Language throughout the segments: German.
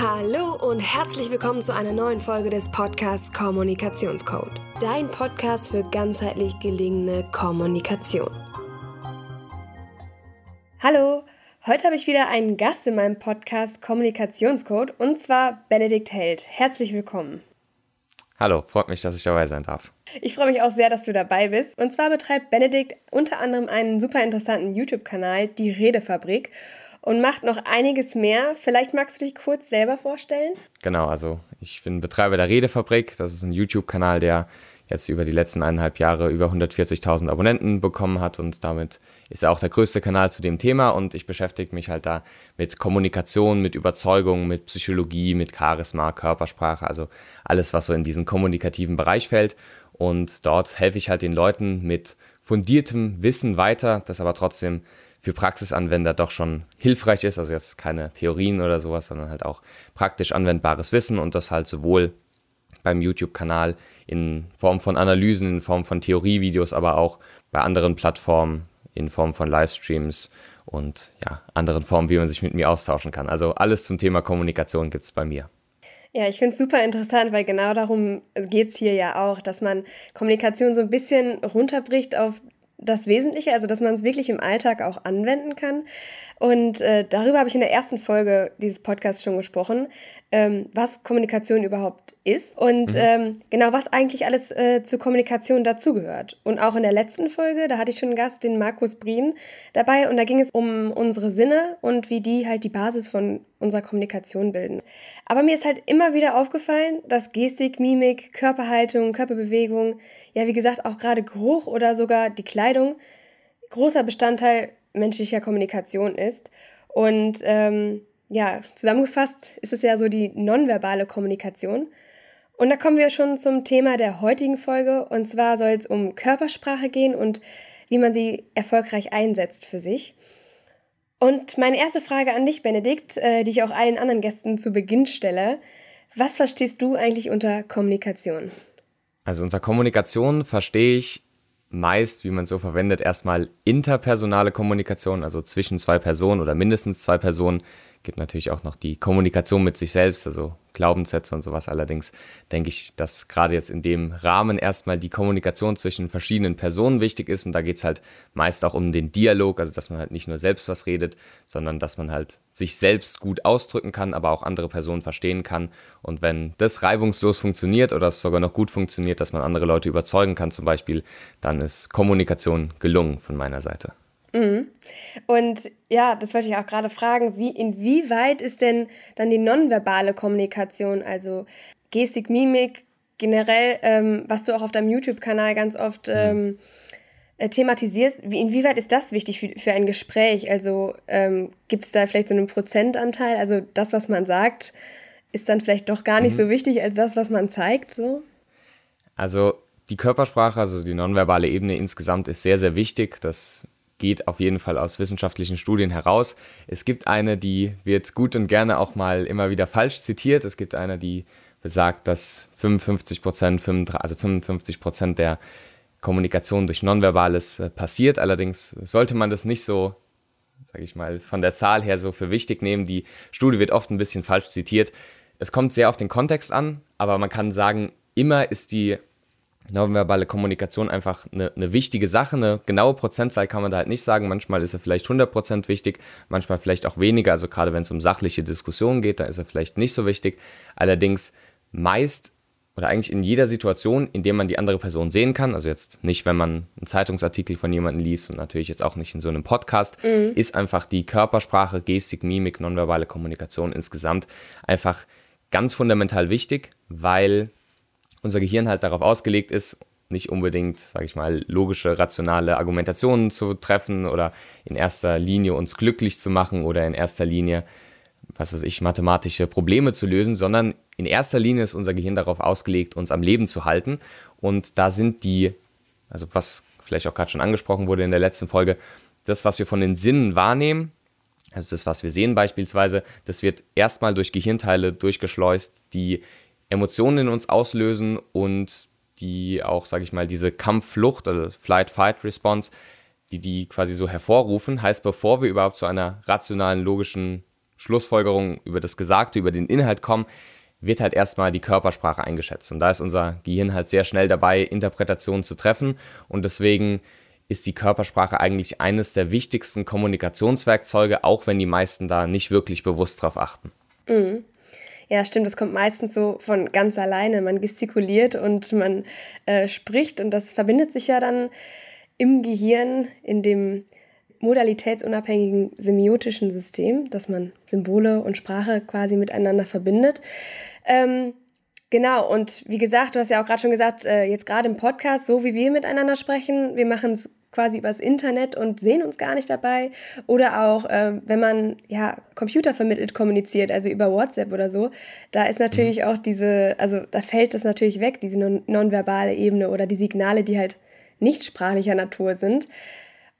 Hallo und herzlich willkommen zu einer neuen Folge des Podcasts Kommunikationscode. Dein Podcast für ganzheitlich gelingende Kommunikation. Hallo, heute habe ich wieder einen Gast in meinem Podcast Kommunikationscode und zwar Benedikt Held. Herzlich willkommen. Hallo, freut mich, dass ich dabei sein darf. Ich freue mich auch sehr, dass du dabei bist. Und zwar betreibt Benedikt unter anderem einen super interessanten YouTube-Kanal, die Redefabrik und macht noch einiges mehr. Vielleicht magst du dich kurz selber vorstellen? Genau, also ich bin Betreiber der Redefabrik. Das ist ein YouTube-Kanal, der jetzt über die letzten eineinhalb Jahre über 140.000 Abonnenten bekommen hat und damit ist er auch der größte Kanal zu dem Thema und ich beschäftige mich halt da mit Kommunikation, mit Überzeugung, mit Psychologie, mit Charisma, Körpersprache, also alles, was so in diesen kommunikativen Bereich fällt und dort helfe ich halt den Leuten mit fundiertem Wissen weiter, das aber trotzdem für Praxisanwender doch schon hilfreich ist. Also jetzt keine Theorien oder sowas, sondern halt auch praktisch anwendbares Wissen und das halt sowohl beim YouTube-Kanal in Form von Analysen, in Form von Theorievideos, aber auch bei anderen Plattformen in Form von Livestreams und ja, anderen Formen, wie man sich mit mir austauschen kann. Also alles zum Thema Kommunikation gibt es bei mir. Ja, ich finde es super interessant, weil genau darum geht es hier ja auch, dass man Kommunikation so ein bisschen runterbricht auf das Wesentliche, also dass man es wirklich im Alltag auch anwenden kann. Und äh, darüber habe ich in der ersten Folge dieses Podcasts schon gesprochen, ähm, was Kommunikation überhaupt ist und mhm. ähm, genau was eigentlich alles äh, zur Kommunikation dazugehört. Und auch in der letzten Folge, da hatte ich schon einen Gast, den Markus Brien, dabei und da ging es um unsere Sinne und wie die halt die Basis von unserer Kommunikation bilden. Aber mir ist halt immer wieder aufgefallen, dass Gestik, Mimik, Körperhaltung, Körperbewegung, ja wie gesagt auch gerade Geruch oder sogar die Kleidung großer Bestandteil menschlicher Kommunikation ist. Und ähm, ja, zusammengefasst ist es ja so die nonverbale Kommunikation. Und da kommen wir schon zum Thema der heutigen Folge. Und zwar soll es um Körpersprache gehen und wie man sie erfolgreich einsetzt für sich. Und meine erste Frage an dich, Benedikt, äh, die ich auch allen anderen Gästen zu Beginn stelle. Was verstehst du eigentlich unter Kommunikation? Also unter Kommunikation verstehe ich meist, wie man es so verwendet, erstmal interpersonale Kommunikation, also zwischen zwei Personen oder mindestens zwei Personen, gibt natürlich auch noch die Kommunikation mit sich selbst, also Glaubenssätze und sowas. Allerdings denke ich, dass gerade jetzt in dem Rahmen erstmal die Kommunikation zwischen verschiedenen Personen wichtig ist und da geht es halt meist auch um den Dialog, also dass man halt nicht nur selbst was redet, sondern dass man halt sich selbst gut ausdrücken kann, aber auch andere Personen verstehen kann. Und wenn das reibungslos funktioniert oder es sogar noch gut funktioniert, dass man andere Leute überzeugen kann zum Beispiel, dann ist Kommunikation gelungen von meiner Seite. Mhm. Und ja, das wollte ich auch gerade fragen, wie, inwieweit ist denn dann die nonverbale Kommunikation, also Gestik, Mimik, generell, ähm, was du auch auf deinem YouTube-Kanal ganz oft mhm. ähm, äh, thematisierst, wie, inwieweit ist das wichtig für, für ein Gespräch? Also ähm, gibt es da vielleicht so einen Prozentanteil? Also das, was man sagt, ist dann vielleicht doch gar nicht mhm. so wichtig als das, was man zeigt, so? Also die Körpersprache, also die nonverbale Ebene insgesamt ist sehr, sehr wichtig. Das geht auf jeden Fall aus wissenschaftlichen Studien heraus. Es gibt eine, die wird gut und gerne auch mal immer wieder falsch zitiert. Es gibt eine, die besagt, dass 55 Prozent, also 55 Prozent der Kommunikation durch Nonverbales äh, passiert. Allerdings sollte man das nicht so, sage ich mal, von der Zahl her so für wichtig nehmen. Die Studie wird oft ein bisschen falsch zitiert. Es kommt sehr auf den Kontext an, aber man kann sagen, immer ist die nonverbale Kommunikation einfach eine, eine, wichtige Sache. Eine genaue Prozentzahl kann man da halt nicht sagen. Manchmal ist er vielleicht 100% wichtig, manchmal vielleicht auch weniger. Also gerade wenn es um sachliche Diskussionen geht, da ist er vielleicht nicht so wichtig. Allerdings meist oder eigentlich in jeder Situation, in der man die andere Person sehen kann, also jetzt nicht, wenn man einen Zeitungsartikel von jemandem liest und natürlich jetzt auch nicht in so einem Podcast, mhm. ist einfach die Körpersprache, Gestik, Mimik, nonverbale Kommunikation insgesamt einfach ganz fundamental wichtig, weil unser Gehirn halt darauf ausgelegt ist, nicht unbedingt, sage ich mal, logische, rationale Argumentationen zu treffen oder in erster Linie uns glücklich zu machen oder in erster Linie, was weiß ich, mathematische Probleme zu lösen, sondern in erster Linie ist unser Gehirn darauf ausgelegt, uns am Leben zu halten. Und da sind die, also was vielleicht auch gerade schon angesprochen wurde in der letzten Folge, das, was wir von den Sinnen wahrnehmen, also das, was wir sehen beispielsweise, das wird erstmal durch Gehirnteile durchgeschleust, die Emotionen in uns auslösen und die auch, sage ich mal, diese Kampfflucht oder Flight-Fight-Response, die die quasi so hervorrufen, heißt, bevor wir überhaupt zu einer rationalen, logischen Schlussfolgerungen über das Gesagte, über den Inhalt kommen, wird halt erstmal die Körpersprache eingeschätzt. Und da ist unser Gehirn halt sehr schnell dabei, Interpretationen zu treffen. Und deswegen ist die Körpersprache eigentlich eines der wichtigsten Kommunikationswerkzeuge, auch wenn die meisten da nicht wirklich bewusst drauf achten. Mhm. Ja, stimmt, das kommt meistens so von ganz alleine. Man gestikuliert und man äh, spricht und das verbindet sich ja dann im Gehirn, in dem modalitätsunabhängigen semiotischen System, dass man Symbole und Sprache quasi miteinander verbindet. Ähm, genau, und wie gesagt, du hast ja auch gerade schon gesagt, äh, jetzt gerade im Podcast, so wie wir miteinander sprechen, wir machen es quasi übers Internet und sehen uns gar nicht dabei. Oder auch, äh, wenn man ja computervermittelt kommuniziert, also über WhatsApp oder so, da ist natürlich auch diese, also da fällt das natürlich weg, diese non nonverbale Ebene oder die Signale, die halt nicht sprachlicher Natur sind.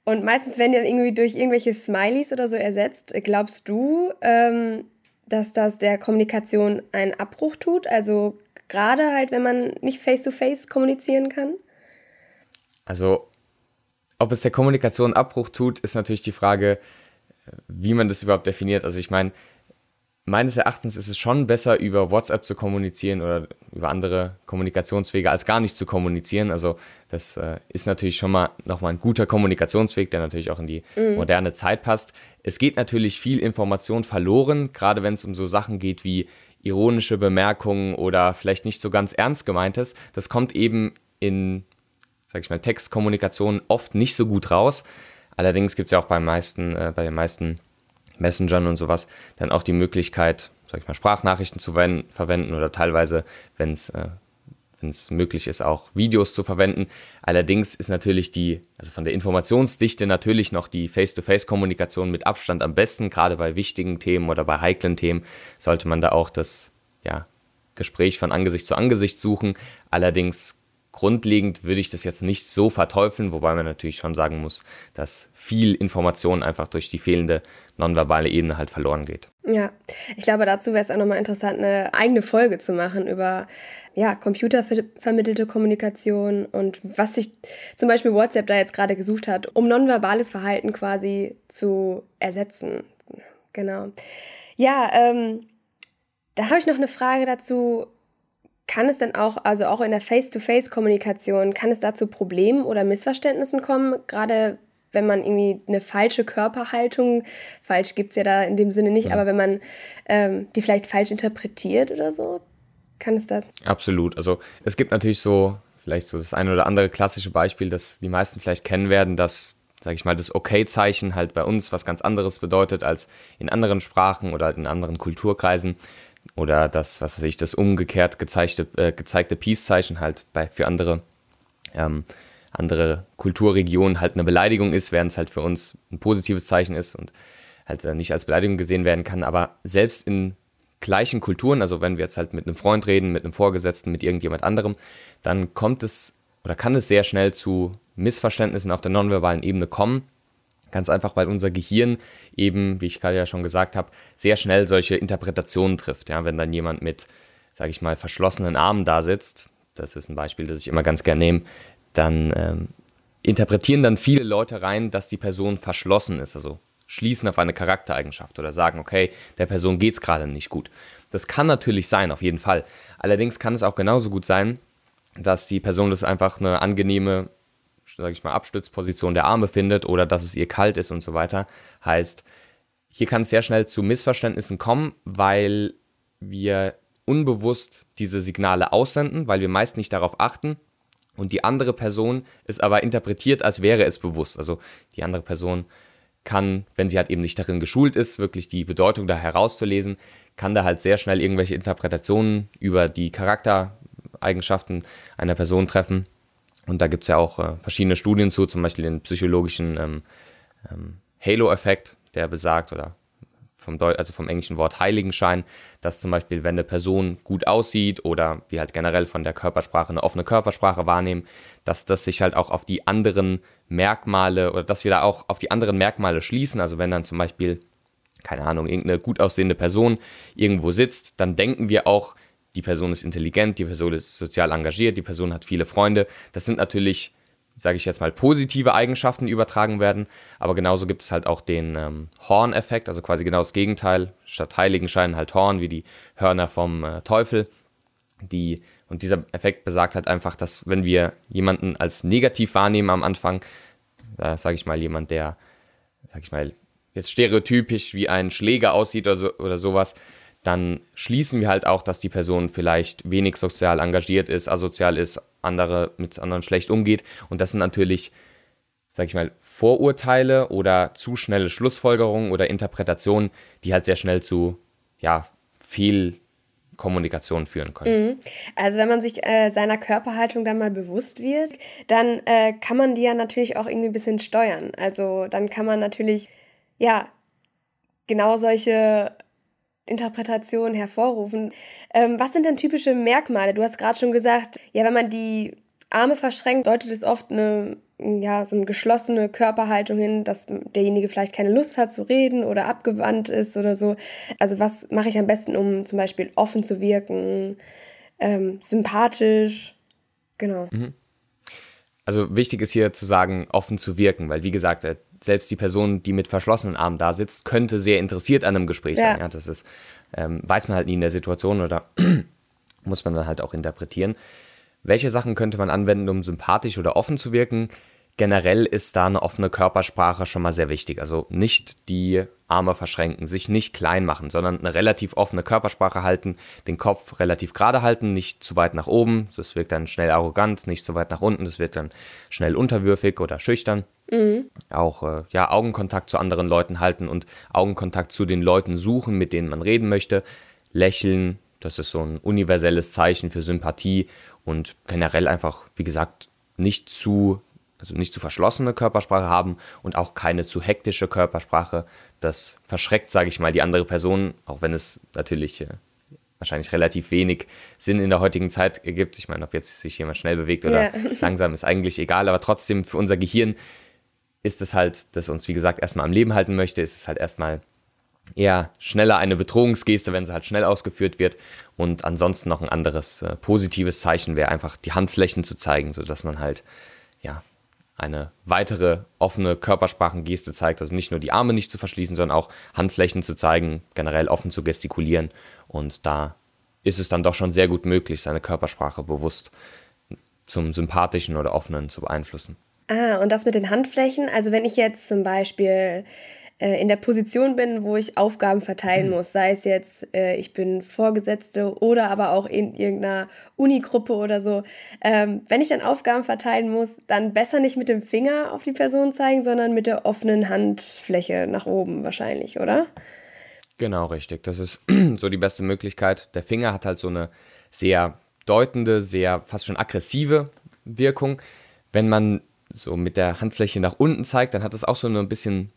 Und meistens werden die dann irgendwie durch irgendwelche Smileys oder so ersetzt. Glaubst du, ähm, dass das der Kommunikation einen Abbruch tut? Also gerade halt, wenn man nicht face-to-face -face kommunizieren kann? Also, ob es der Kommunikation Abbruch tut, ist natürlich die Frage, wie man das überhaupt definiert. Also ich meine, meines Erachtens ist es schon besser, über WhatsApp zu kommunizieren oder über andere Kommunikationswege, als gar nicht zu kommunizieren. Also das äh, ist natürlich schon mal nochmal ein guter Kommunikationsweg, der natürlich auch in die mhm. moderne Zeit passt. Es geht natürlich viel Information verloren, gerade wenn es um so Sachen geht wie ironische Bemerkungen oder vielleicht nicht so ganz ernst gemeintes. Das kommt eben in, sag ich mal, Textkommunikation oft nicht so gut raus. Allerdings gibt es ja auch bei, meisten, äh, bei den meisten Messengern und sowas dann auch die Möglichkeit, sag ich mal, Sprachnachrichten zu verwenden oder teilweise, wenn es äh, wenn es möglich ist, auch Videos zu verwenden. Allerdings ist natürlich die, also von der Informationsdichte natürlich noch die Face-to-Face-Kommunikation mit Abstand am besten. Gerade bei wichtigen Themen oder bei heiklen Themen sollte man da auch das ja, Gespräch von Angesicht zu Angesicht suchen. Allerdings grundlegend würde ich das jetzt nicht so verteufeln, wobei man natürlich schon sagen muss, dass viel Information einfach durch die fehlende nonverbale Ebene halt verloren geht. Ja, ich glaube, dazu wäre es auch nochmal interessant, eine eigene Folge zu machen über ja, computervermittelte Kommunikation und was sich zum Beispiel WhatsApp da jetzt gerade gesucht hat, um nonverbales Verhalten quasi zu ersetzen. Genau. Ja, ähm, da habe ich noch eine Frage dazu kann es denn auch, also auch in der Face-to-Face-Kommunikation, kann es da zu Problemen oder Missverständnissen kommen, gerade wenn man irgendwie eine falsche Körperhaltung, falsch gibt es ja da in dem Sinne nicht, ja. aber wenn man ähm, die vielleicht falsch interpretiert oder so, kann es da. Absolut. Also es gibt natürlich so, vielleicht so das eine oder andere klassische Beispiel, das die meisten vielleicht kennen werden, dass, sage ich mal, das Okay-Zeichen halt bei uns was ganz anderes bedeutet als in anderen Sprachen oder in anderen Kulturkreisen oder das, was weiß ich, das umgekehrt gezeigte, äh, gezeigte Peace-Zeichen halt bei, für andere, ähm, andere Kulturregionen halt eine Beleidigung ist, während es halt für uns ein positives Zeichen ist und halt äh, nicht als Beleidigung gesehen werden kann. Aber selbst in gleichen Kulturen, also wenn wir jetzt halt mit einem Freund reden, mit einem Vorgesetzten, mit irgendjemand anderem, dann kommt es oder kann es sehr schnell zu Missverständnissen auf der nonverbalen Ebene kommen Ganz einfach, weil unser Gehirn eben, wie ich gerade ja schon gesagt habe, sehr schnell solche Interpretationen trifft. Ja, wenn dann jemand mit, sage ich mal, verschlossenen Armen da sitzt, das ist ein Beispiel, das ich immer ganz gerne nehme, dann ähm, interpretieren dann viele Leute rein, dass die Person verschlossen ist, also schließen auf eine Charaktereigenschaft oder sagen, okay, der Person geht es gerade nicht gut. Das kann natürlich sein, auf jeden Fall. Allerdings kann es auch genauso gut sein, dass die Person das einfach eine angenehme sage ich mal, Abstützposition der Arme findet oder dass es ihr kalt ist und so weiter. Heißt, hier kann es sehr schnell zu Missverständnissen kommen, weil wir unbewusst diese Signale aussenden, weil wir meist nicht darauf achten und die andere Person es aber interpretiert, als wäre es bewusst. Also die andere Person kann, wenn sie halt eben nicht darin geschult ist, wirklich die Bedeutung da herauszulesen, kann da halt sehr schnell irgendwelche Interpretationen über die Charaktereigenschaften einer Person treffen und da gibt es ja auch äh, verschiedene Studien zu, zum Beispiel den psychologischen ähm, ähm, Halo-Effekt, der besagt, oder vom, Deu also vom englischen Wort Heiligenschein, dass zum Beispiel, wenn eine Person gut aussieht oder wir halt generell von der Körpersprache eine offene Körpersprache wahrnehmen, dass das sich halt auch auf die anderen Merkmale oder dass wir da auch auf die anderen Merkmale schließen. Also wenn dann zum Beispiel, keine Ahnung, irgendeine gut aussehende Person irgendwo sitzt, dann denken wir auch, die Person ist intelligent, die Person ist sozial engagiert, die Person hat viele Freunde. Das sind natürlich sage ich jetzt mal, positive Eigenschaften übertragen werden. Aber genauso gibt es halt auch den ähm, Horn-Effekt, also quasi genau das Gegenteil. Statt Heiligenschein halt Horn, wie die Hörner vom äh, Teufel. Die, und dieser Effekt besagt halt einfach, dass wenn wir jemanden als negativ wahrnehmen am Anfang, da sage ich mal jemand, der, sage ich mal, jetzt stereotypisch wie ein Schläger aussieht oder, so, oder sowas, dann schließen wir halt auch, dass die Person vielleicht wenig sozial engagiert ist, asozial ist, andere mit anderen schlecht umgeht. Und das sind natürlich, sag ich mal, Vorurteile oder zu schnelle Schlussfolgerungen oder Interpretationen, die halt sehr schnell zu, ja, Fehlkommunikation führen können. Mhm. Also wenn man sich äh, seiner Körperhaltung dann mal bewusst wird, dann äh, kann man die ja natürlich auch irgendwie ein bisschen steuern. Also dann kann man natürlich, ja, genau solche Interpretation hervorrufen. Ähm, was sind denn typische Merkmale? Du hast gerade schon gesagt, ja, wenn man die Arme verschränkt, deutet es oft eine, ja, so eine geschlossene Körperhaltung hin, dass derjenige vielleicht keine Lust hat zu reden oder abgewandt ist oder so. Also was mache ich am besten, um zum Beispiel offen zu wirken, ähm, sympathisch? Genau. Mhm. Also wichtig ist hier zu sagen, offen zu wirken, weil wie gesagt, selbst die Person, die mit verschlossenen Armen da sitzt, könnte sehr interessiert an einem Gespräch ja. sein. Ja, das ist, ähm, weiß man halt nie in der Situation oder muss man dann halt auch interpretieren. Welche Sachen könnte man anwenden, um sympathisch oder offen zu wirken? generell ist da eine offene Körpersprache schon mal sehr wichtig. Also nicht die Arme verschränken, sich nicht klein machen, sondern eine relativ offene Körpersprache halten, den Kopf relativ gerade halten, nicht zu weit nach oben, das wirkt dann schnell arrogant, nicht zu weit nach unten, das wird dann schnell unterwürfig oder schüchtern. Mhm. Auch äh, ja, Augenkontakt zu anderen Leuten halten und Augenkontakt zu den Leuten suchen, mit denen man reden möchte. Lächeln, das ist so ein universelles Zeichen für Sympathie und generell einfach, wie gesagt, nicht zu also nicht zu verschlossene Körpersprache haben und auch keine zu hektische Körpersprache. Das verschreckt, sage ich mal, die andere Person, auch wenn es natürlich äh, wahrscheinlich relativ wenig Sinn in der heutigen Zeit ergibt. Ich meine, ob jetzt sich jemand schnell bewegt oder ja. langsam, ist eigentlich egal, aber trotzdem für unser Gehirn ist es halt, das uns, wie gesagt, erstmal am Leben halten möchte, ist es halt erstmal eher schneller eine Bedrohungsgeste, wenn sie halt schnell ausgeführt wird. Und ansonsten noch ein anderes äh, positives Zeichen wäre einfach die Handflächen zu zeigen, sodass man halt ja, eine weitere offene Körpersprachengeste zeigt, also nicht nur die Arme nicht zu verschließen, sondern auch Handflächen zu zeigen, generell offen zu gestikulieren. Und da ist es dann doch schon sehr gut möglich, seine Körpersprache bewusst zum sympathischen oder offenen zu beeinflussen. Ah, und das mit den Handflächen, also wenn ich jetzt zum Beispiel äh, in der Position bin, wo ich Aufgaben verteilen mhm. muss, sei es jetzt, äh, ich bin Vorgesetzte oder aber auch in irgendeiner Unigruppe oder so. Ähm, wenn ich dann Aufgaben verteilen muss, dann besser nicht mit dem Finger auf die Person zeigen, sondern mit der offenen Handfläche nach oben wahrscheinlich, oder? Genau, richtig. Das ist so die beste Möglichkeit. Der Finger hat halt so eine sehr deutende, sehr fast schon aggressive Wirkung. Wenn man so mit der Handfläche nach unten zeigt, dann hat es auch so eine ein bisschen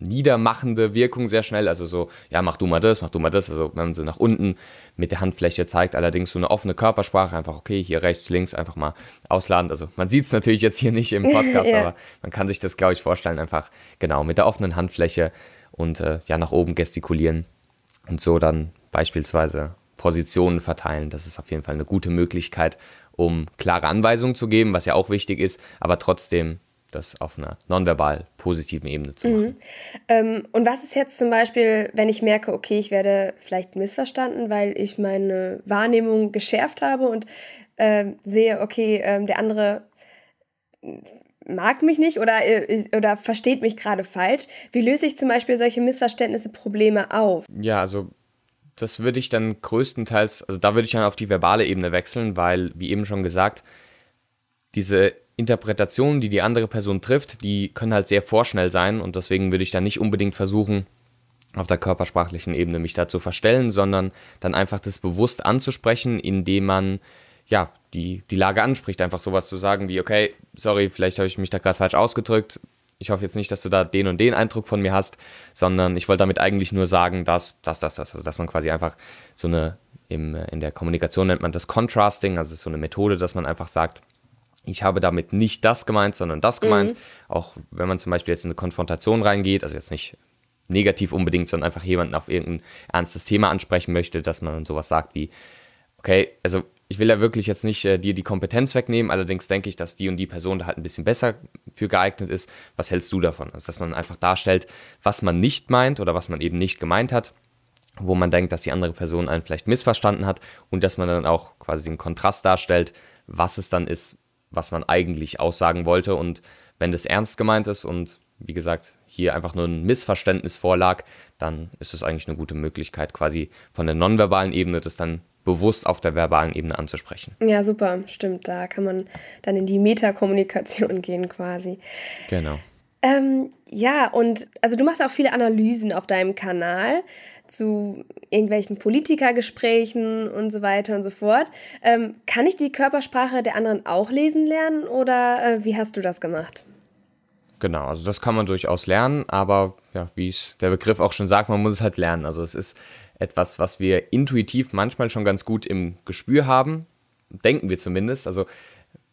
niedermachende Wirkung sehr schnell. Also so, ja, mach du mal das, mach du mal das. Also wenn man so nach unten mit der Handfläche zeigt, allerdings so eine offene Körpersprache, einfach okay, hier rechts, links, einfach mal ausladen. Also man sieht es natürlich jetzt hier nicht im Podcast, ja. aber man kann sich das, glaube ich, vorstellen, einfach genau mit der offenen Handfläche und äh, ja, nach oben gestikulieren und so dann beispielsweise Positionen verteilen. Das ist auf jeden Fall eine gute Möglichkeit, um klare Anweisungen zu geben, was ja auch wichtig ist, aber trotzdem das auf einer nonverbal positiven Ebene zu machen. Mhm. Ähm, und was ist jetzt zum Beispiel, wenn ich merke, okay, ich werde vielleicht missverstanden, weil ich meine Wahrnehmung geschärft habe und äh, sehe, okay, äh, der andere mag mich nicht oder, äh, oder versteht mich gerade falsch. Wie löse ich zum Beispiel solche Missverständnisse, Probleme auf? Ja, also das würde ich dann größtenteils, also da würde ich dann auf die verbale Ebene wechseln, weil, wie eben schon gesagt, diese Interpretationen, die die andere Person trifft, die können halt sehr vorschnell sein und deswegen würde ich dann nicht unbedingt versuchen, auf der körpersprachlichen Ebene mich da zu verstellen, sondern dann einfach das bewusst anzusprechen, indem man ja die, die Lage anspricht, einfach sowas zu sagen wie, okay, sorry, vielleicht habe ich mich da gerade falsch ausgedrückt, ich hoffe jetzt nicht, dass du da den und den Eindruck von mir hast, sondern ich wollte damit eigentlich nur sagen, dass, dass, dass, dass, also dass man quasi einfach so eine, im, in der Kommunikation nennt man das Contrasting, also so eine Methode, dass man einfach sagt, ich habe damit nicht das gemeint, sondern das gemeint. Mhm. Auch wenn man zum Beispiel jetzt in eine Konfrontation reingeht, also jetzt nicht negativ unbedingt, sondern einfach jemanden auf irgendein ernstes Thema ansprechen möchte, dass man sowas sagt wie, okay, also ich will ja wirklich jetzt nicht äh, dir die Kompetenz wegnehmen, allerdings denke ich, dass die und die Person da halt ein bisschen besser für geeignet ist. Was hältst du davon? Also, dass man einfach darstellt, was man nicht meint oder was man eben nicht gemeint hat, wo man denkt, dass die andere Person einen vielleicht missverstanden hat und dass man dann auch quasi den Kontrast darstellt, was es dann ist, was man eigentlich aussagen wollte und wenn das ernst gemeint ist und wie gesagt, hier einfach nur ein Missverständnis vorlag, dann ist es eigentlich eine gute Möglichkeit, quasi von der nonverbalen Ebene das dann bewusst auf der verbalen Ebene anzusprechen. Ja, super, stimmt. Da kann man dann in die Metakommunikation gehen quasi. Genau. Ähm, ja, und also du machst auch viele Analysen auf deinem Kanal zu irgendwelchen Politikergesprächen und so weiter und so fort. Ähm, kann ich die Körpersprache der anderen auch lesen lernen oder äh, wie hast du das gemacht? Genau, also das kann man durchaus lernen, aber ja, wie es der Begriff auch schon sagt, man muss es halt lernen. Also es ist etwas, was wir intuitiv manchmal schon ganz gut im Gespür haben, denken wir zumindest. Also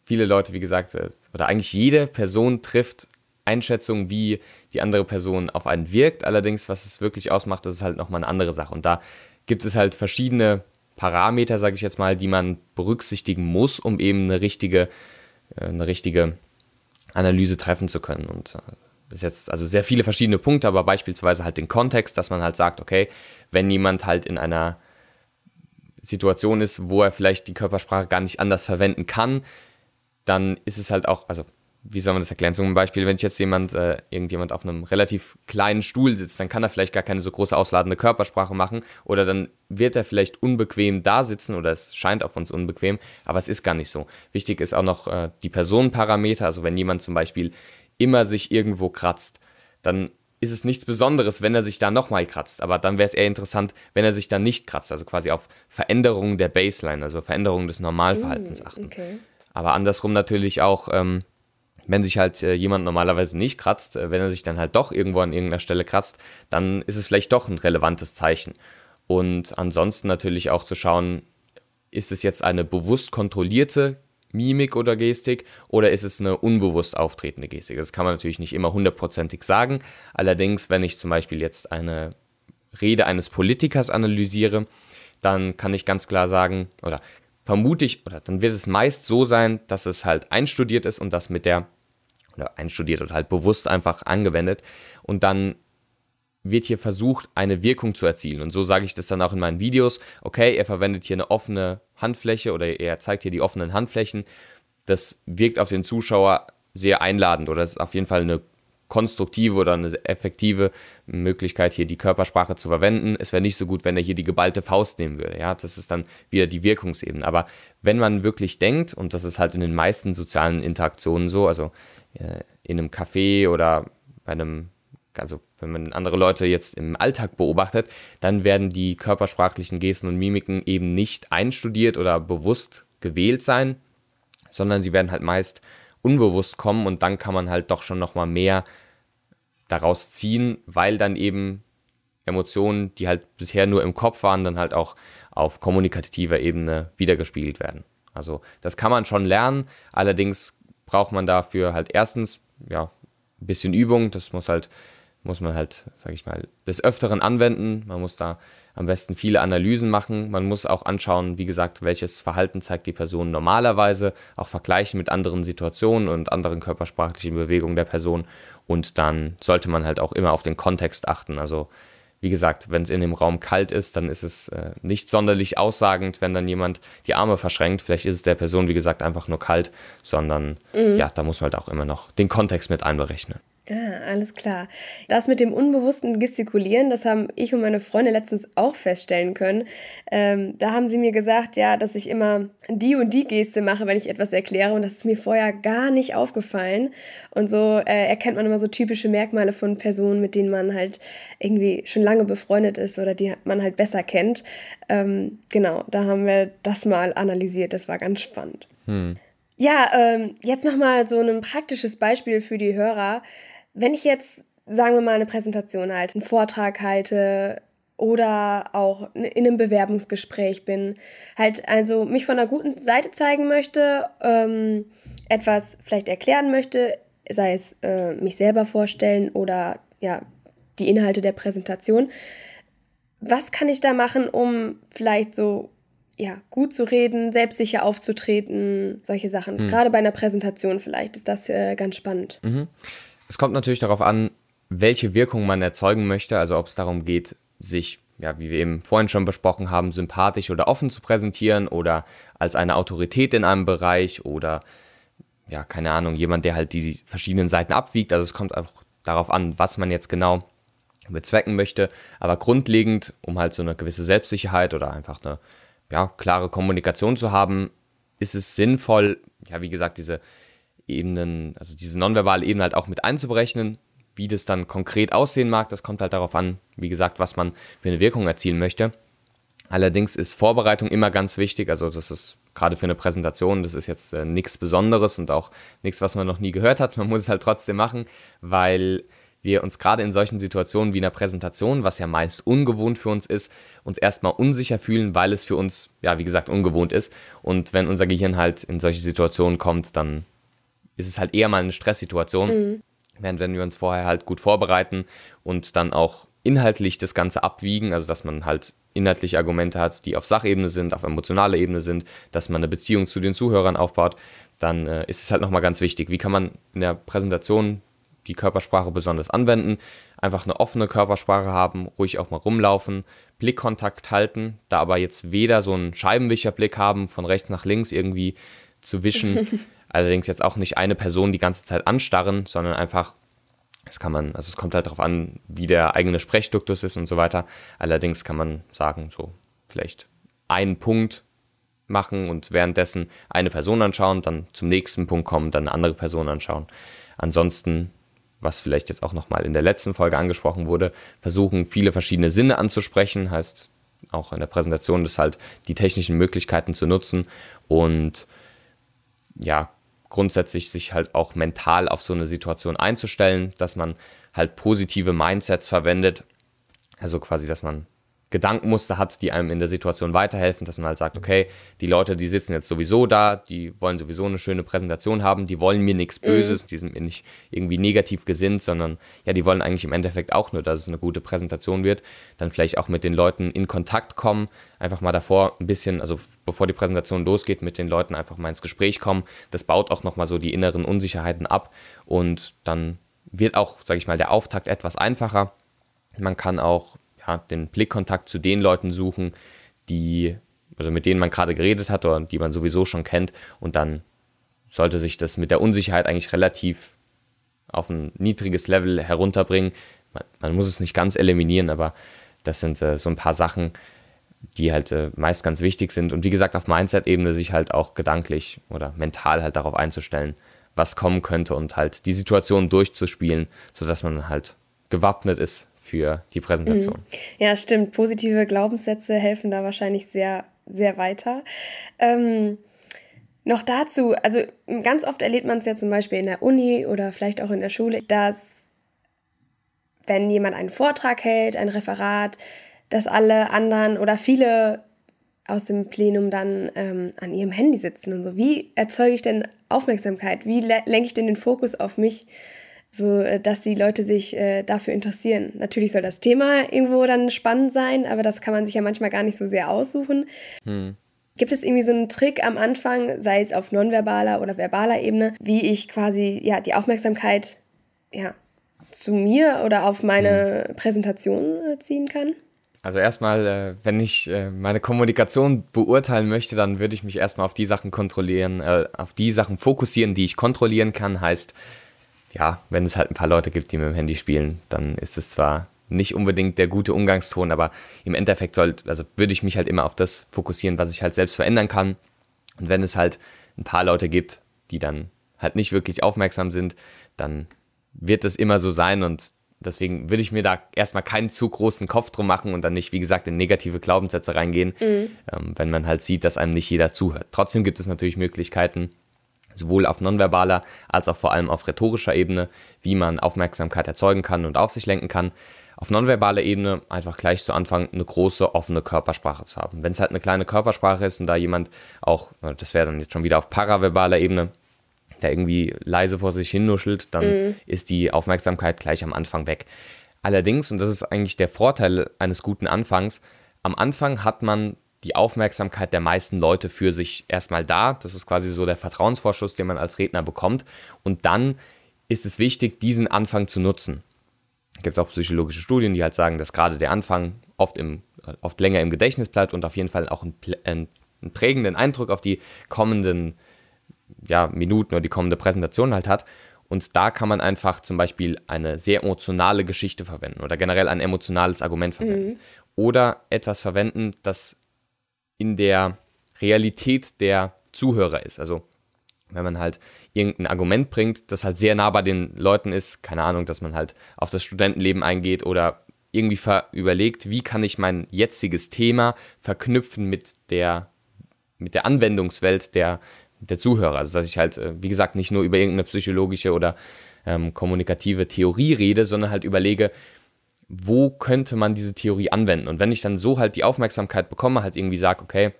viele Leute, wie gesagt, äh, oder eigentlich jede Person trifft Einschätzungen, wie die andere Person auf einen wirkt. Allerdings, was es wirklich ausmacht, das ist halt nochmal eine andere Sache. Und da gibt es halt verschiedene Parameter, sage ich jetzt mal, die man berücksichtigen muss, um eben eine richtige, äh, eine richtige Analyse treffen zu können. Und äh, das ist jetzt also sehr viele verschiedene Punkte, aber beispielsweise halt den Kontext, dass man halt sagt, okay, wenn jemand halt in einer Situation ist, wo er vielleicht die Körpersprache gar nicht anders verwenden kann, dann ist es halt auch, also wie soll man das erklären? Zum Beispiel, wenn ich jetzt jemand, äh, irgendjemand auf einem relativ kleinen Stuhl sitzt, dann kann er vielleicht gar keine so große ausladende Körpersprache machen oder dann wird er vielleicht unbequem da sitzen oder es scheint auf uns unbequem, aber es ist gar nicht so. Wichtig ist auch noch äh, die Personenparameter, also wenn jemand zum Beispiel immer sich irgendwo kratzt, dann ist es nichts Besonderes, wenn er sich da nochmal kratzt. Aber dann wäre es eher interessant, wenn er sich da nicht kratzt. Also quasi auf Veränderungen der Baseline, also Veränderungen des Normalverhaltens mm, achten. Okay. Aber andersrum natürlich auch, ähm, wenn sich halt äh, jemand normalerweise nicht kratzt, äh, wenn er sich dann halt doch irgendwo an irgendeiner Stelle kratzt, dann ist es vielleicht doch ein relevantes Zeichen. Und ansonsten natürlich auch zu schauen, ist es jetzt eine bewusst kontrollierte Mimik oder Gestik oder ist es eine unbewusst auftretende Gestik? Das kann man natürlich nicht immer hundertprozentig sagen. Allerdings, wenn ich zum Beispiel jetzt eine Rede eines Politikers analysiere, dann kann ich ganz klar sagen, oder vermute ich, oder dann wird es meist so sein, dass es halt einstudiert ist und das mit der, oder einstudiert oder halt bewusst einfach angewendet und dann wird hier versucht, eine Wirkung zu erzielen. Und so sage ich das dann auch in meinen Videos. Okay, er verwendet hier eine offene Handfläche oder er zeigt hier die offenen Handflächen. Das wirkt auf den Zuschauer sehr einladend oder ist auf jeden Fall eine konstruktive oder eine effektive Möglichkeit, hier die Körpersprache zu verwenden. Es wäre nicht so gut, wenn er hier die geballte Faust nehmen würde. Ja, das ist dann wieder die Wirkungsebene. Aber wenn man wirklich denkt, und das ist halt in den meisten sozialen Interaktionen so, also äh, in einem Café oder bei einem also wenn man andere Leute jetzt im Alltag beobachtet, dann werden die körpersprachlichen Gesten und Mimiken eben nicht einstudiert oder bewusst gewählt sein, sondern sie werden halt meist unbewusst kommen und dann kann man halt doch schon nochmal mehr daraus ziehen, weil dann eben Emotionen, die halt bisher nur im Kopf waren, dann halt auch auf kommunikativer Ebene wiedergespiegelt werden. Also das kann man schon lernen, allerdings braucht man dafür halt erstens ja ein bisschen Übung, das muss halt muss man halt, sage ich mal, des Öfteren anwenden. Man muss da am besten viele Analysen machen. Man muss auch anschauen, wie gesagt, welches Verhalten zeigt die Person normalerweise, auch vergleichen mit anderen Situationen und anderen körpersprachlichen Bewegungen der Person. Und dann sollte man halt auch immer auf den Kontext achten. Also wie gesagt, wenn es in dem Raum kalt ist, dann ist es äh, nicht sonderlich aussagend, wenn dann jemand die Arme verschränkt. Vielleicht ist es der Person, wie gesagt, einfach nur kalt, sondern mhm. ja, da muss man halt auch immer noch den Kontext mit einberechnen. Ah, alles klar. Das mit dem unbewussten Gestikulieren, das haben ich und meine Freunde letztens auch feststellen können. Ähm, da haben sie mir gesagt, ja, dass ich immer die und die Geste mache, wenn ich etwas erkläre und das ist mir vorher gar nicht aufgefallen. Und so äh, erkennt man immer so typische Merkmale von Personen, mit denen man halt irgendwie schon lange befreundet ist oder die man halt besser kennt. Ähm, genau, da haben wir das mal analysiert. Das war ganz spannend. Hm. Ja, ähm, jetzt nochmal so ein praktisches Beispiel für die Hörer. Wenn ich jetzt, sagen wir mal, eine Präsentation halte, einen Vortrag halte oder auch in einem Bewerbungsgespräch bin, halt also mich von einer guten Seite zeigen möchte, ähm, etwas vielleicht erklären möchte, sei es äh, mich selber vorstellen oder ja, die Inhalte der Präsentation. Was kann ich da machen, um vielleicht so ja, gut zu reden, selbstsicher aufzutreten, solche Sachen. Mhm. Gerade bei einer Präsentation vielleicht ist das äh, ganz spannend. Mhm. Es kommt natürlich darauf an, welche Wirkung man erzeugen möchte, also ob es darum geht, sich, ja, wie wir eben vorhin schon besprochen haben, sympathisch oder offen zu präsentieren oder als eine Autorität in einem Bereich oder ja, keine Ahnung, jemand, der halt die verschiedenen Seiten abwiegt. Also es kommt auch darauf an, was man jetzt genau bezwecken möchte. Aber grundlegend, um halt so eine gewisse Selbstsicherheit oder einfach eine ja, klare Kommunikation zu haben, ist es sinnvoll, ja, wie gesagt, diese Ebenen, also diese nonverbale Ebene halt auch mit einzuberechnen. Wie das dann konkret aussehen mag, das kommt halt darauf an, wie gesagt, was man für eine Wirkung erzielen möchte. Allerdings ist Vorbereitung immer ganz wichtig. Also das ist gerade für eine Präsentation, das ist jetzt äh, nichts Besonderes und auch nichts, was man noch nie gehört hat. Man muss es halt trotzdem machen, weil wir uns gerade in solchen Situationen wie einer Präsentation, was ja meist ungewohnt für uns ist, uns erstmal unsicher fühlen, weil es für uns, ja, wie gesagt, ungewohnt ist. Und wenn unser Gehirn halt in solche Situationen kommt, dann ist es halt eher mal eine Stresssituation. Mhm. Während wenn wir uns vorher halt gut vorbereiten und dann auch inhaltlich das Ganze abwiegen, also dass man halt inhaltliche Argumente hat, die auf Sachebene sind, auf emotionaler Ebene sind, dass man eine Beziehung zu den Zuhörern aufbaut, dann äh, ist es halt nochmal ganz wichtig. Wie kann man in der Präsentation die Körpersprache besonders anwenden? Einfach eine offene Körpersprache haben, ruhig auch mal rumlaufen, Blickkontakt halten, da aber jetzt weder so einen Scheibenwischerblick haben, von rechts nach links irgendwie zu wischen, allerdings jetzt auch nicht eine Person die ganze Zeit anstarren, sondern einfach das kann man, also es kommt halt darauf an, wie der eigene Sprechduktus ist und so weiter. Allerdings kann man sagen, so vielleicht einen Punkt machen und währenddessen eine Person anschauen, dann zum nächsten Punkt kommen, dann eine andere Person anschauen. Ansonsten, was vielleicht jetzt auch nochmal in der letzten Folge angesprochen wurde, versuchen viele verschiedene Sinne anzusprechen, heißt auch in der Präsentation das halt die technischen Möglichkeiten zu nutzen und ja, grundsätzlich sich halt auch mental auf so eine Situation einzustellen, dass man halt positive Mindsets verwendet. Also quasi, dass man Gedankenmuster hat, die einem in der Situation weiterhelfen, dass man halt sagt, okay, die Leute, die sitzen jetzt sowieso da, die wollen sowieso eine schöne Präsentation haben, die wollen mir nichts mhm. Böses, mhm. die sind mir nicht irgendwie negativ gesinnt, sondern ja, die wollen eigentlich im Endeffekt auch nur, dass es eine gute Präsentation wird, dann vielleicht auch mit den Leuten in Kontakt kommen, einfach mal davor ein bisschen, also bevor die Präsentation losgeht, mit den Leuten einfach mal ins Gespräch kommen, das baut auch nochmal so die inneren Unsicherheiten ab und dann wird auch, sage ich mal, der Auftakt etwas einfacher. Man kann auch ja, den Blickkontakt zu den Leuten suchen, die, also mit denen man gerade geredet hat oder die man sowieso schon kennt. Und dann sollte sich das mit der Unsicherheit eigentlich relativ auf ein niedriges Level herunterbringen. Man, man muss es nicht ganz eliminieren, aber das sind äh, so ein paar Sachen, die halt äh, meist ganz wichtig sind. Und wie gesagt, auf Mindset-Ebene sich halt auch gedanklich oder mental halt darauf einzustellen, was kommen könnte und halt die Situation durchzuspielen, sodass man halt gewappnet ist für die Präsentation. Mhm. Ja, stimmt. Positive Glaubenssätze helfen da wahrscheinlich sehr, sehr weiter. Ähm, noch dazu, also ganz oft erlebt man es ja zum Beispiel in der Uni oder vielleicht auch in der Schule, dass wenn jemand einen Vortrag hält, ein Referat, dass alle anderen oder viele aus dem Plenum dann ähm, an ihrem Handy sitzen und so. Wie erzeuge ich denn Aufmerksamkeit? Wie lenke ich denn den Fokus auf mich? So äh, dass die Leute sich äh, dafür interessieren. Natürlich soll das Thema irgendwo dann spannend sein, aber das kann man sich ja manchmal gar nicht so sehr aussuchen. Hm. Gibt es irgendwie so einen Trick am Anfang, sei es auf nonverbaler oder verbaler Ebene, wie ich quasi ja die Aufmerksamkeit ja zu mir oder auf meine hm. Präsentation äh, ziehen kann? Also erstmal, äh, wenn ich meine Kommunikation beurteilen möchte, dann würde ich mich erstmal auf die Sachen kontrollieren, auf die Sachen fokussieren, die ich kontrollieren kann. Heißt, ja, wenn es halt ein paar Leute gibt, die mit dem Handy spielen, dann ist es zwar nicht unbedingt der gute Umgangston, aber im Endeffekt soll, also würde ich mich halt immer auf das fokussieren, was ich halt selbst verändern kann. Und wenn es halt ein paar Leute gibt, die dann halt nicht wirklich aufmerksam sind, dann wird es immer so sein und deswegen würde ich mir da erstmal keinen zu großen Kopf drum machen und dann nicht, wie gesagt, in negative Glaubenssätze reingehen, mhm. ähm, wenn man halt sieht, dass einem nicht jeder zuhört. Trotzdem gibt es natürlich Möglichkeiten, sowohl auf nonverbaler als auch vor allem auf rhetorischer Ebene, wie man Aufmerksamkeit erzeugen kann und auf sich lenken kann. Auf nonverbaler Ebene einfach gleich zu Anfang eine große offene Körpersprache zu haben. Wenn es halt eine kleine Körpersprache ist und da jemand auch, das wäre dann jetzt schon wieder auf paraverbaler Ebene, der irgendwie leise vor sich hin nuschelt, dann mhm. ist die Aufmerksamkeit gleich am Anfang weg. Allerdings, und das ist eigentlich der Vorteil eines guten Anfangs, am Anfang hat man die Aufmerksamkeit der meisten Leute für sich erstmal da. Das ist quasi so der Vertrauensvorschuss, den man als Redner bekommt. Und dann ist es wichtig, diesen Anfang zu nutzen. Es gibt auch psychologische Studien, die halt sagen, dass gerade der Anfang oft, im, oft länger im Gedächtnis bleibt und auf jeden Fall auch einen, einen, prägenden Eindruck auf die kommenden ja, Minuten oder die kommende Präsentation halt hat. Und da kann man einfach zum Beispiel eine sehr emotionale Geschichte verwenden oder generell ein emotionales Argument verwenden. Mhm. Oder etwas verwenden, das in der Realität der Zuhörer ist. Also wenn man halt irgendein Argument bringt, das halt sehr nah bei den Leuten ist, keine Ahnung, dass man halt auf das Studentenleben eingeht oder irgendwie überlegt, wie kann ich mein jetziges Thema verknüpfen mit der, mit der Anwendungswelt der, der Zuhörer. Also dass ich halt, äh, wie gesagt, nicht nur über irgendeine psychologische oder ähm, kommunikative Theorie rede, sondern halt überlege, wo könnte man diese Theorie anwenden? Und wenn ich dann so halt die Aufmerksamkeit bekomme, halt irgendwie sage, okay,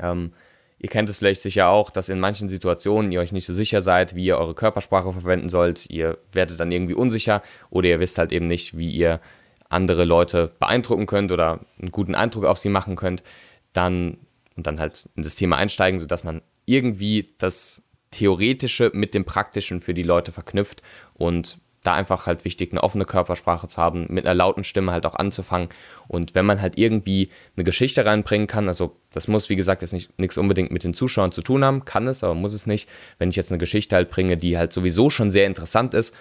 ähm, ihr kennt es vielleicht sicher auch, dass in manchen Situationen ihr euch nicht so sicher seid, wie ihr eure Körpersprache verwenden sollt. Ihr werdet dann irgendwie unsicher oder ihr wisst halt eben nicht, wie ihr andere Leute beeindrucken könnt oder einen guten Eindruck auf sie machen könnt. Dann und dann halt in das Thema einsteigen, sodass man irgendwie das Theoretische mit dem Praktischen für die Leute verknüpft und da einfach halt wichtig, eine offene Körpersprache zu haben, mit einer lauten Stimme halt auch anzufangen. Und wenn man halt irgendwie eine Geschichte reinbringen kann, also das muss, wie gesagt, jetzt nicht nichts unbedingt mit den Zuschauern zu tun haben, kann es, aber muss es nicht. Wenn ich jetzt eine Geschichte halt bringe, die halt sowieso schon sehr interessant ist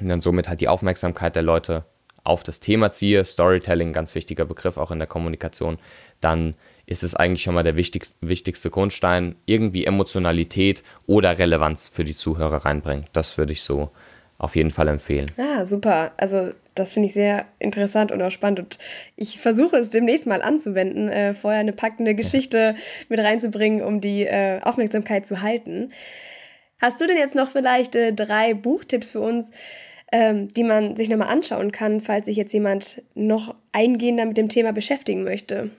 und dann somit halt die Aufmerksamkeit der Leute auf das Thema ziehe, Storytelling, ganz wichtiger Begriff auch in der Kommunikation, dann ist es eigentlich schon mal der wichtigste, wichtigste Grundstein, irgendwie Emotionalität oder Relevanz für die Zuhörer reinbringen. Das würde ich so auf jeden Fall empfehlen. Ah, super. Also das finde ich sehr interessant und auch spannend. Und ich versuche es demnächst mal anzuwenden, äh, vorher eine packende Geschichte mit reinzubringen, um die äh, Aufmerksamkeit zu halten. Hast du denn jetzt noch vielleicht äh, drei Buchtipps für uns, ähm, die man sich nochmal anschauen kann, falls sich jetzt jemand noch eingehender mit dem Thema beschäftigen möchte?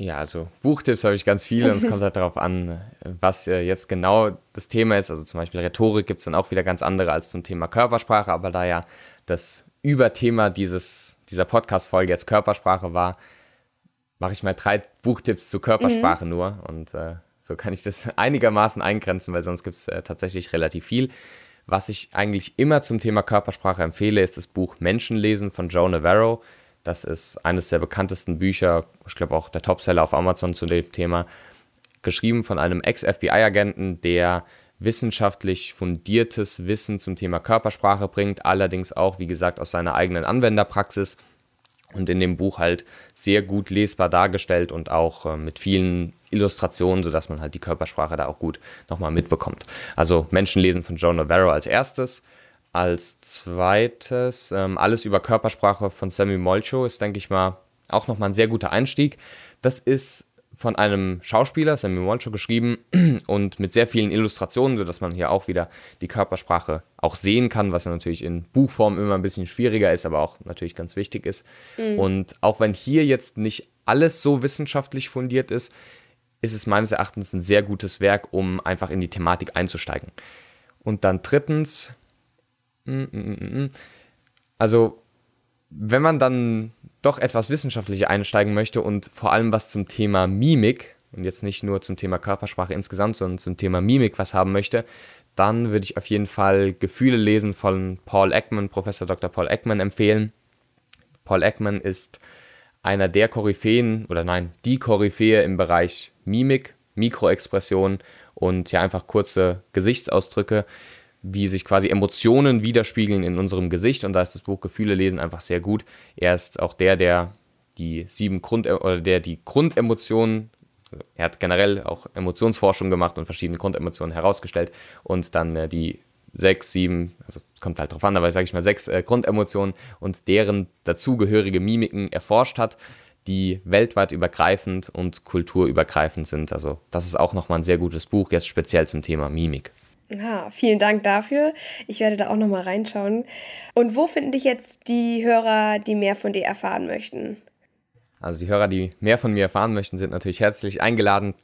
Ja, also Buchtipps habe ich ganz viele und es kommt halt darauf an, was äh, jetzt genau das Thema ist. Also zum Beispiel Rhetorik gibt es dann auch wieder ganz andere als zum Thema Körpersprache, aber da ja das Überthema dieses, dieser Podcast-Folge jetzt Körpersprache war, mache ich mal drei Buchtipps zu Körpersprache mhm. nur und äh, so kann ich das einigermaßen eingrenzen, weil sonst gibt es äh, tatsächlich relativ viel. Was ich eigentlich immer zum Thema Körpersprache empfehle, ist das Buch Menschenlesen von Joe Navarro. Das ist eines der bekanntesten Bücher, ich glaube auch der Topseller auf Amazon zu dem Thema, geschrieben von einem Ex-FBI-Agenten, der wissenschaftlich fundiertes Wissen zum Thema Körpersprache bringt, allerdings auch, wie gesagt, aus seiner eigenen Anwenderpraxis und in dem Buch halt sehr gut lesbar dargestellt und auch äh, mit vielen Illustrationen, sodass man halt die Körpersprache da auch gut nochmal mitbekommt. Also Menschenlesen von Joe Navarro als erstes als zweites, ähm, alles über Körpersprache von Sammy Molcho ist, denke ich mal, auch nochmal ein sehr guter Einstieg. Das ist von einem Schauspieler, Sammy Molcho, geschrieben und mit sehr vielen Illustrationen, sodass man hier auch wieder die Körpersprache auch sehen kann, was ja natürlich in Buchform immer ein bisschen schwieriger ist, aber auch natürlich ganz wichtig ist. Mhm. Und auch wenn hier jetzt nicht alles so wissenschaftlich fundiert ist, ist es meines Erachtens ein sehr gutes Werk, um einfach in die Thematik einzusteigen. Und dann drittens, also, wenn man dann doch etwas wissenschaftlicher einsteigen möchte und vor allem was zum Thema Mimik und jetzt nicht nur zum Thema Körpersprache insgesamt, sondern zum Thema Mimik was haben möchte, dann würde ich auf jeden Fall Gefühle lesen von Paul Ekman, Professor Dr. Paul Ekman empfehlen. Paul Ekman ist einer der Koryphäen oder nein, die Koryphäe im Bereich Mimik, Mikroexpression und ja einfach kurze Gesichtsausdrücke, wie sich quasi Emotionen widerspiegeln in unserem Gesicht und da ist das Buch Gefühle lesen einfach sehr gut. Er ist auch der, der die sieben Grund oder der die Grundemotionen er hat generell auch Emotionsforschung gemacht und verschiedene Grundemotionen herausgestellt und dann äh, die sechs, sieben, also kommt halt drauf an, aber sage ich mal sechs äh, Grundemotionen und deren dazugehörige Mimiken erforscht hat, die weltweit übergreifend und kulturübergreifend sind. Also das ist auch nochmal ein sehr gutes Buch, jetzt speziell zum Thema Mimik. Ja, vielen Dank dafür. Ich werde da auch nochmal reinschauen. Und wo finden dich jetzt die Hörer, die mehr von dir erfahren möchten? Also die Hörer, die mehr von mir erfahren möchten, sind natürlich herzlich eingeladen,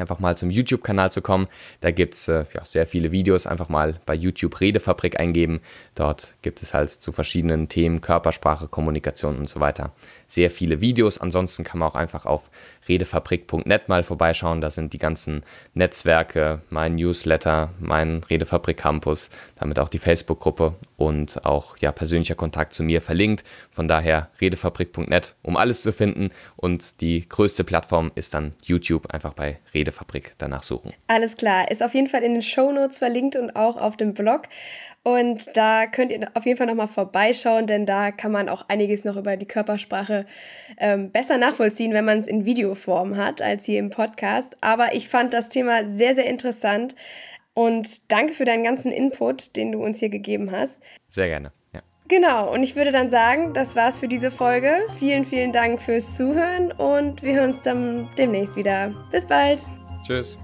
einfach mal zum YouTube-Kanal zu kommen. Da gibt es äh, ja, sehr viele Videos. Einfach mal bei YouTube Redefabrik eingeben. Dort gibt es halt zu verschiedenen Themen, Körpersprache, Kommunikation und so weiter. Sehr viele Videos. Ansonsten kann man auch einfach auf redefabrik.net mal vorbeischauen. Da sind die ganzen Netzwerke, mein Newsletter, mein Redefabrik Campus, damit auch die Facebook-Gruppe und auch ja, persönlicher Kontakt zu mir verlinkt. Von daher redefabrik.net, um alles zu finden. Und die größte Plattform ist dann YouTube. Einfach bei Redefabrik danach suchen. Alles klar. Ist auf jeden Fall in den Show Notes verlinkt und auch auf dem Blog. Und da könnt ihr auf jeden Fall nochmal vorbeischauen, denn da kann man auch einiges noch über die Körpersprache ähm, besser nachvollziehen, wenn man es in Videoform hat, als hier im Podcast. Aber ich fand das Thema sehr, sehr interessant. Und danke für deinen ganzen Input, den du uns hier gegeben hast. Sehr gerne. Ja. Genau, und ich würde dann sagen, das war's für diese Folge. Vielen, vielen Dank fürs Zuhören und wir hören uns dann demnächst wieder. Bis bald. Tschüss.